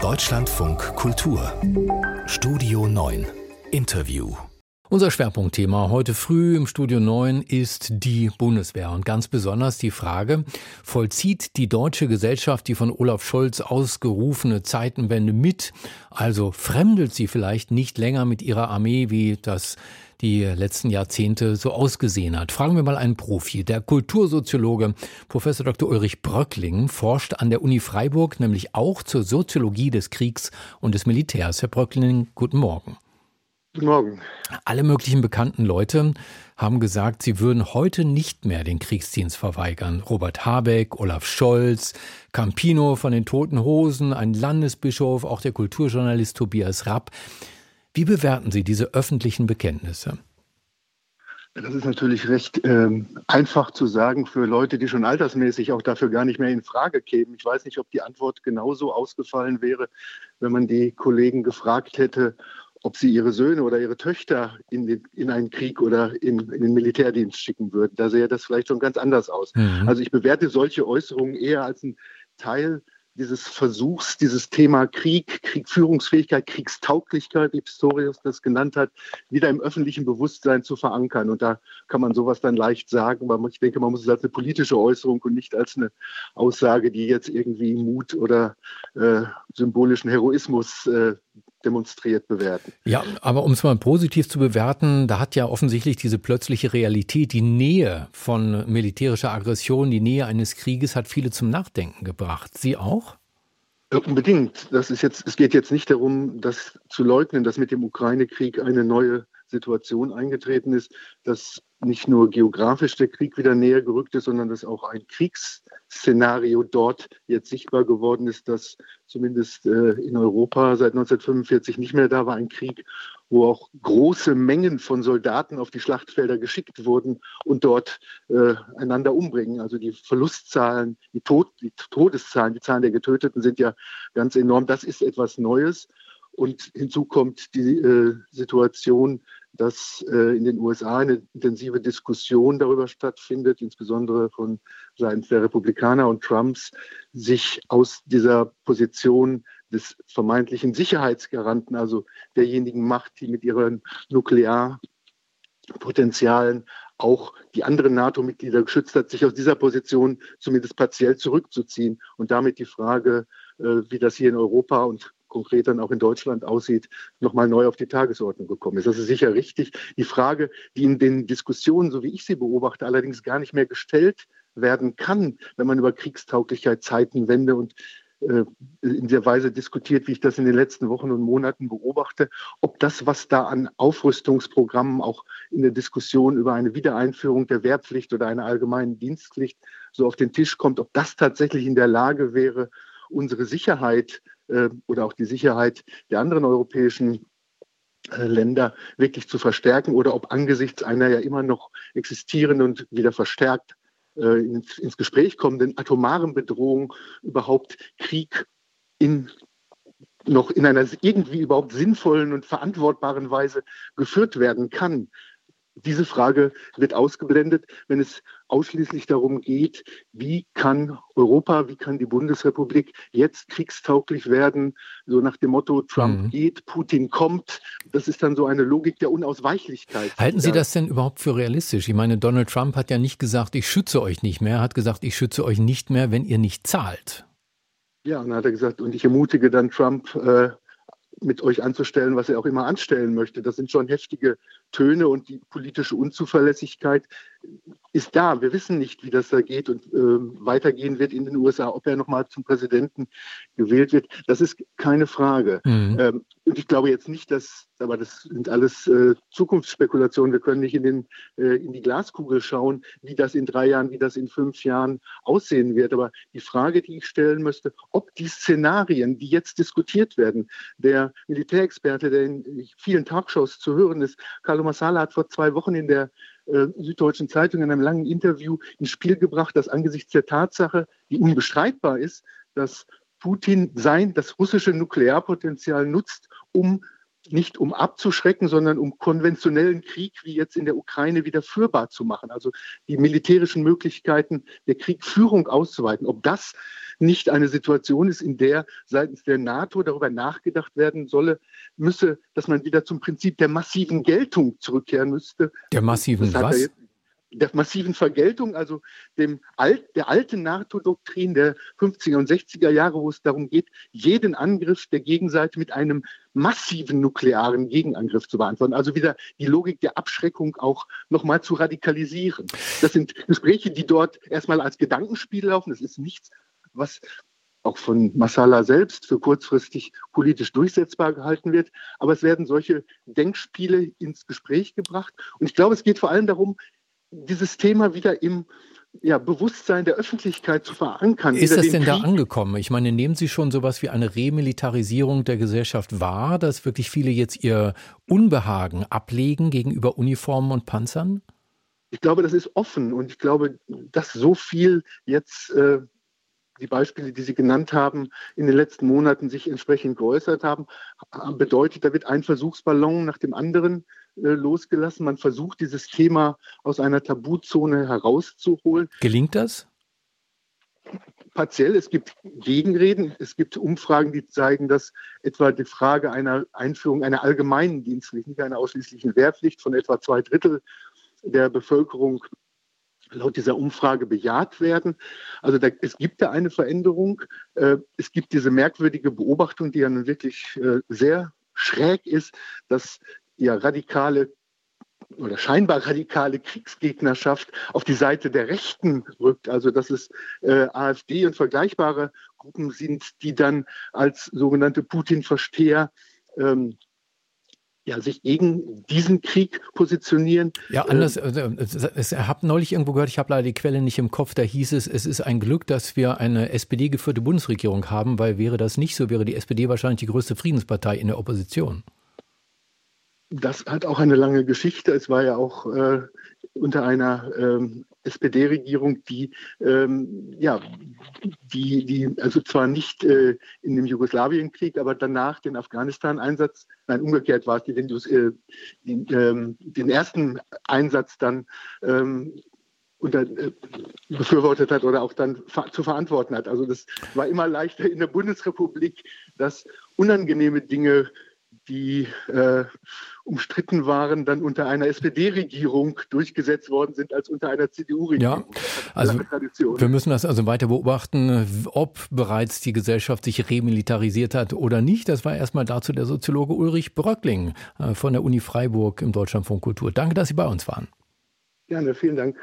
Deutschlandfunk Kultur. Studio 9 Interview. Unser Schwerpunktthema heute früh im Studio 9 ist die Bundeswehr. Und ganz besonders die Frage, vollzieht die deutsche Gesellschaft die von Olaf Scholz ausgerufene Zeitenwende mit? Also fremdelt sie vielleicht nicht länger mit ihrer Armee, wie das die letzten Jahrzehnte so ausgesehen hat. Fragen wir mal einen Profi. Der Kultursoziologe Professor Dr. Ulrich Bröckling forscht an der Uni Freiburg nämlich auch zur Soziologie des Kriegs und des Militärs. Herr Bröckling, guten Morgen. Guten Morgen. Alle möglichen bekannten Leute haben gesagt, sie würden heute nicht mehr den Kriegsdienst verweigern. Robert Habeck, Olaf Scholz, Campino von den Toten Hosen, ein Landesbischof, auch der Kulturjournalist Tobias Rapp. Wie bewerten Sie diese öffentlichen Bekenntnisse? Das ist natürlich recht ähm, einfach zu sagen für Leute, die schon altersmäßig auch dafür gar nicht mehr in Frage kämen. Ich weiß nicht, ob die Antwort genauso ausgefallen wäre, wenn man die Kollegen gefragt hätte, ob sie ihre Söhne oder ihre Töchter in, den, in einen Krieg oder in, in, den Militärdienst schicken würden. Da sähe das vielleicht schon ganz anders aus. Mhm. Also ich bewerte solche Äußerungen eher als ein Teil dieses Versuchs, dieses Thema Krieg, Kriegführungsfähigkeit, Kriegstauglichkeit, wie Pistorius das genannt hat, wieder im öffentlichen Bewusstsein zu verankern. Und da kann man sowas dann leicht sagen, aber ich denke, man muss es als eine politische Äußerung und nicht als eine Aussage, die jetzt irgendwie Mut oder äh, symbolischen Heroismus äh, demonstriert bewerten. Ja, aber um es mal positiv zu bewerten, da hat ja offensichtlich diese plötzliche Realität, die Nähe von militärischer Aggression, die Nähe eines Krieges hat viele zum Nachdenken gebracht. Sie auch? Unbedingt. Das ist jetzt, es geht jetzt nicht darum, das zu leugnen, dass mit dem Ukraine-Krieg eine neue Situation eingetreten ist, dass nicht nur geografisch der Krieg wieder näher gerückt ist, sondern dass auch ein Kriegsszenario dort jetzt sichtbar geworden ist, das zumindest äh, in Europa seit 1945 nicht mehr da war. Ein Krieg, wo auch große Mengen von Soldaten auf die Schlachtfelder geschickt wurden und dort äh, einander umbringen. Also die Verlustzahlen, die, Tod, die Todeszahlen, die Zahlen der Getöteten sind ja ganz enorm. Das ist etwas Neues. Und hinzu kommt die äh, Situation, dass äh, in den USA eine intensive Diskussion darüber stattfindet, insbesondere von Seiten der Republikaner und Trumps, sich aus dieser Position des vermeintlichen Sicherheitsgaranten, also derjenigen Macht, die mit ihren Nuklearpotenzialen auch die anderen NATO-Mitglieder geschützt hat, sich aus dieser Position zumindest partiell zurückzuziehen. Und damit die Frage, äh, wie das hier in Europa und konkret dann auch in Deutschland aussieht, nochmal neu auf die Tagesordnung gekommen ist. Das ist sicher richtig. Die Frage, die in den Diskussionen, so wie ich sie beobachte, allerdings gar nicht mehr gestellt werden kann, wenn man über Kriegstauglichkeit, Zeitenwende und äh, in der Weise diskutiert, wie ich das in den letzten Wochen und Monaten beobachte, ob das, was da an Aufrüstungsprogrammen auch in der Diskussion über eine Wiedereinführung der Wehrpflicht oder einer allgemeinen Dienstpflicht so auf den Tisch kommt, ob das tatsächlich in der Lage wäre, unsere Sicherheit oder auch die Sicherheit der anderen europäischen äh, Länder wirklich zu verstärken oder ob angesichts einer ja immer noch existierenden und wieder verstärkt äh, ins, ins Gespräch kommenden atomaren Bedrohung überhaupt Krieg in noch in einer irgendwie überhaupt sinnvollen und verantwortbaren Weise geführt werden kann. Diese Frage wird ausgeblendet, wenn es ausschließlich darum geht, wie kann Europa, wie kann die Bundesrepublik jetzt kriegstauglich werden, so nach dem Motto, Trump mhm. geht, Putin kommt. Das ist dann so eine Logik der Unausweichlichkeit. Halten Sie das denn überhaupt für realistisch? Ich meine, Donald Trump hat ja nicht gesagt, ich schütze euch nicht mehr, er hat gesagt, ich schütze euch nicht mehr, wenn ihr nicht zahlt. Ja, und dann hat er gesagt, und ich ermutige dann Trump, äh, mit euch anzustellen, was er auch immer anstellen möchte. Das sind schon heftige Töne und die politische Unzuverlässigkeit ist da. Wir wissen nicht, wie das da geht und äh, weitergehen wird in den USA, ob er nochmal zum Präsidenten gewählt wird. Das ist keine Frage. Mhm. Ähm, und ich glaube jetzt nicht, dass, aber das sind alles äh, Zukunftsspekulationen. Wir können nicht in, den, äh, in die Glaskugel schauen, wie das in drei Jahren, wie das in fünf Jahren aussehen wird. Aber die Frage, die ich stellen müsste, ob die Szenarien, die jetzt diskutiert werden, der Militärexperte, der in vielen Talkshows zu hören ist, Carlo Massala hat vor zwei Wochen in der äh, Süddeutschen Zeitung in einem langen Interview ins Spiel gebracht, dass angesichts der Tatsache, die unbestreitbar ist, dass Putin sein, das russische Nuklearpotenzial nutzt, um nicht um abzuschrecken, sondern um konventionellen Krieg wie jetzt in der Ukraine wieder führbar zu machen. Also die militärischen Möglichkeiten der Kriegführung auszuweiten. Ob das nicht eine Situation ist, in der seitens der NATO darüber nachgedacht werden solle, müsse, dass man wieder zum Prinzip der massiven Geltung zurückkehren müsste. Der massiven was? Der massiven Vergeltung, also dem Alt, der alten NATO-Doktrin der 50er und 60er Jahre, wo es darum geht, jeden Angriff der Gegenseite mit einem massiven nuklearen Gegenangriff zu beantworten. Also wieder die Logik der Abschreckung auch nochmal zu radikalisieren. Das sind Gespräche, die dort erstmal als Gedankenspiel laufen. Das ist nichts, was auch von Masala selbst für kurzfristig politisch durchsetzbar gehalten wird. Aber es werden solche Denkspiele ins Gespräch gebracht. Und ich glaube, es geht vor allem darum, dieses Thema wieder im ja, Bewusstsein der Öffentlichkeit zu verankern. Ist das denn Krieg. da angekommen? Ich meine, nehmen Sie schon sowas wie eine Remilitarisierung der Gesellschaft wahr, dass wirklich viele jetzt ihr Unbehagen ablegen gegenüber Uniformen und Panzern? Ich glaube, das ist offen und ich glaube, dass so viel jetzt äh, die Beispiele, die Sie genannt haben, in den letzten Monaten sich entsprechend geäußert haben, bedeutet, da wird ein Versuchsballon nach dem anderen äh, losgelassen. Man versucht, dieses Thema aus einer Tabuzone herauszuholen. Gelingt das? Partiell. Es gibt Gegenreden. Es gibt Umfragen, die zeigen, dass etwa die Frage einer Einführung einer allgemeinen Dienstpflicht, nicht einer ausschließlichen Wehrpflicht von etwa zwei Drittel der Bevölkerung laut dieser Umfrage bejaht werden. Also da, es gibt da eine Veränderung. Äh, es gibt diese merkwürdige Beobachtung, die ja nun wirklich äh, sehr schräg ist, dass ja radikale oder scheinbar radikale Kriegsgegnerschaft auf die Seite der Rechten rückt. Also dass es äh, AfD und vergleichbare Gruppen sind, die dann als sogenannte Putin-Versteher ähm, ja, sich gegen diesen Krieg positionieren. Ja, anders, äh, ich habe neulich irgendwo gehört, ich habe leider die Quelle nicht im Kopf, da hieß es, es ist ein Glück, dass wir eine SPD-geführte Bundesregierung haben, weil wäre das nicht so, wäre die SPD wahrscheinlich die größte Friedenspartei in der Opposition. Das hat auch eine lange Geschichte. Es war ja auch äh, unter einer ähm, SPD-Regierung, die ähm, ja, die, die, also zwar nicht äh, in dem Jugoslawienkrieg, aber danach den Afghanistan-Einsatz, nein, umgekehrt war es, die den, äh, den, ähm, den ersten Einsatz dann ähm, unter, äh, befürwortet hat oder auch dann zu verantworten hat. Also das war immer leichter in der Bundesrepublik, dass unangenehme Dinge die äh, umstritten waren, dann unter einer SPD-Regierung durchgesetzt worden sind als unter einer CDU-Regierung. Ja, also wir müssen das also weiter beobachten, ob bereits die Gesellschaft sich remilitarisiert hat oder nicht. Das war erstmal dazu der Soziologe Ulrich Bröckling äh, von der Uni Freiburg im Deutschlandfunk Kultur. Danke, dass Sie bei uns waren. Gerne, vielen Dank.